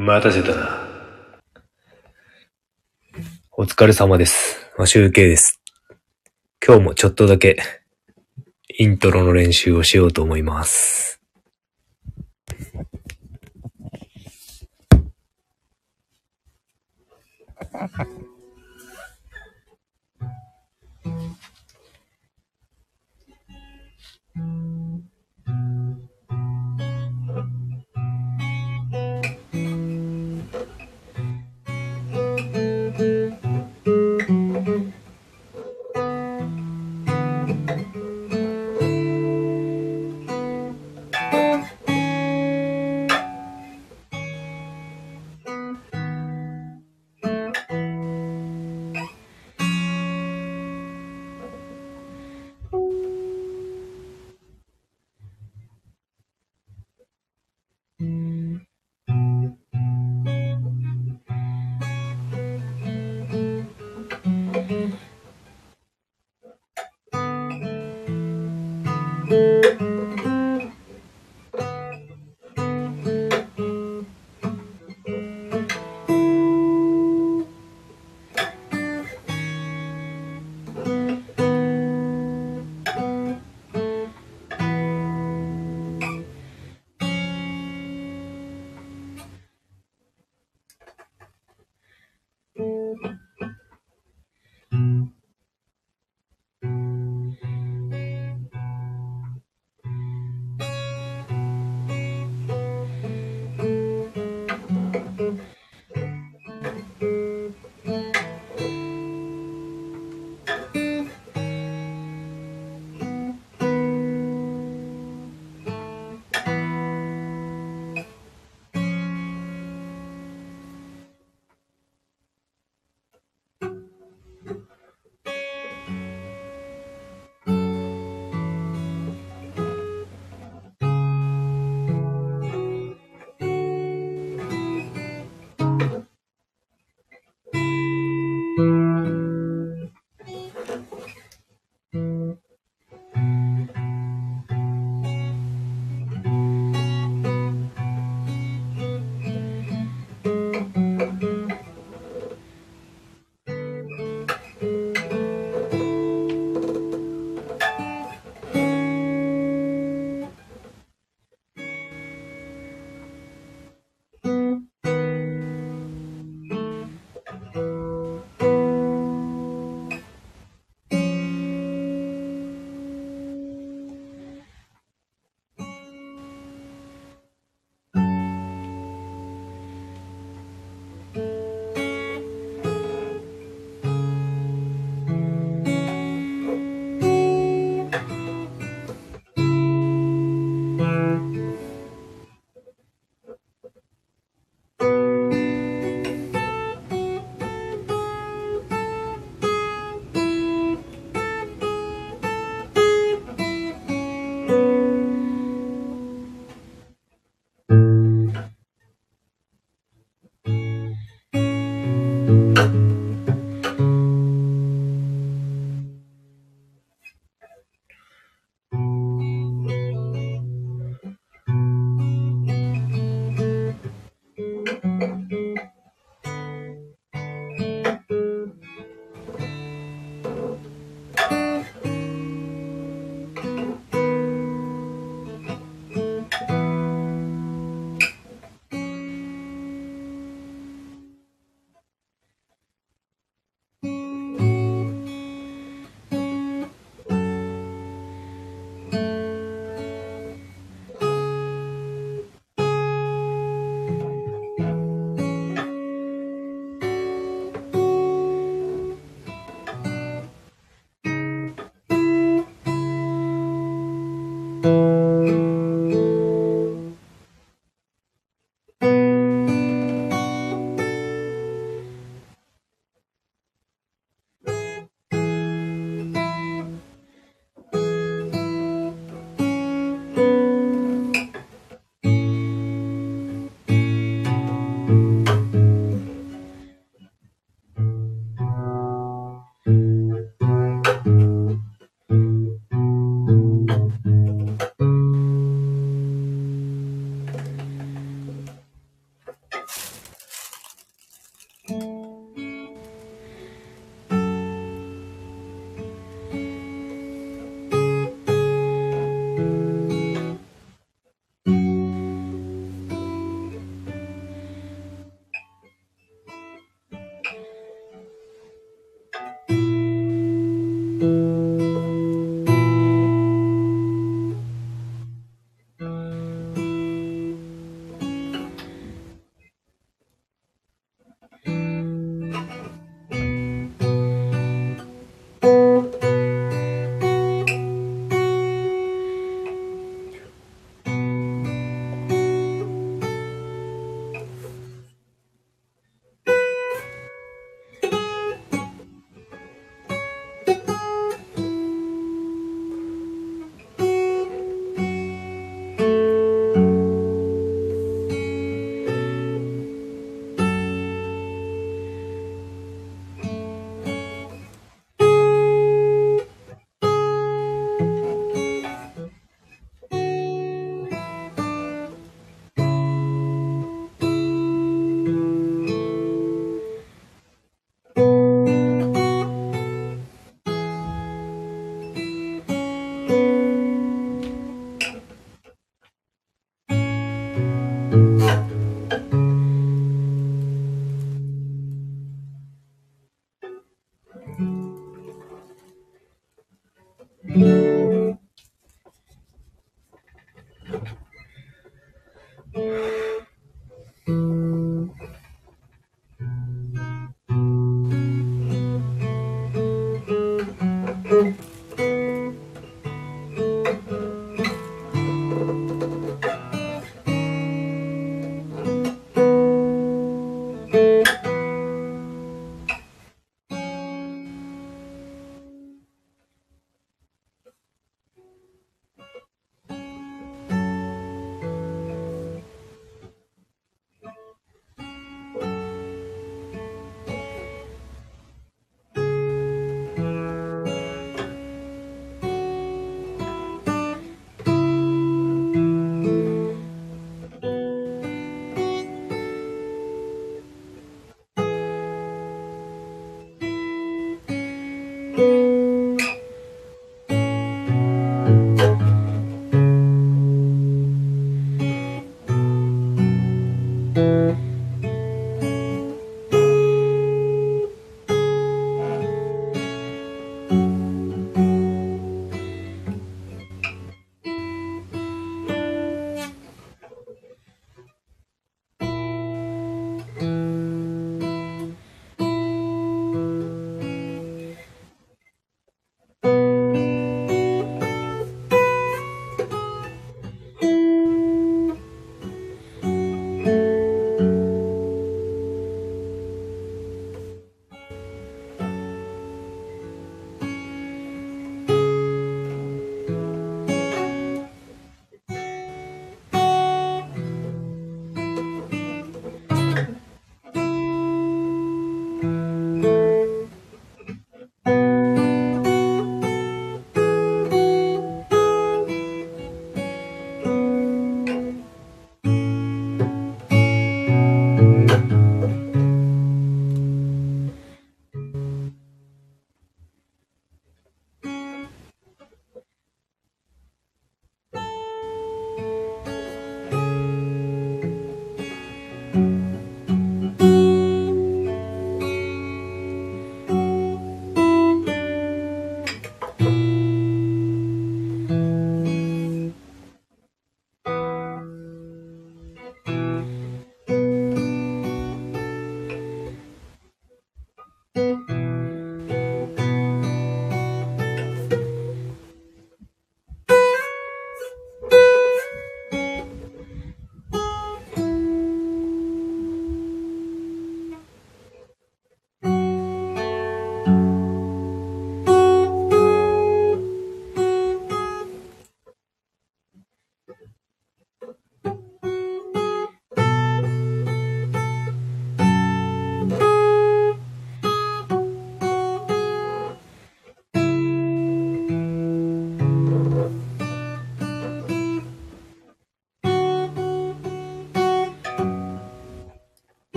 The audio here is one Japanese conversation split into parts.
待たせたな。お疲れ様です。マシュウです。今日もちょっとだけイントロの練習をしようと思います。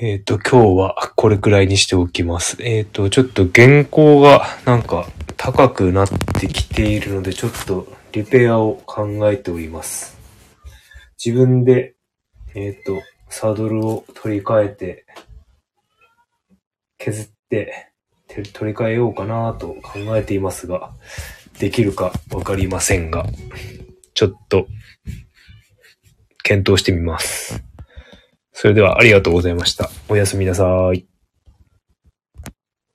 えっ、と、今日はこれくらいにしておきます。えっ、と、ちょっと原稿がなんか高くなってきているので、ちょっとリペアを考えております。自分で、えっ、と、サドルを取り替えて、削って、て取り替えようかなと考えていますが、できるかわかりませんが、ちょっと、検討してみます。それではありがとうございました。おやすみなさい。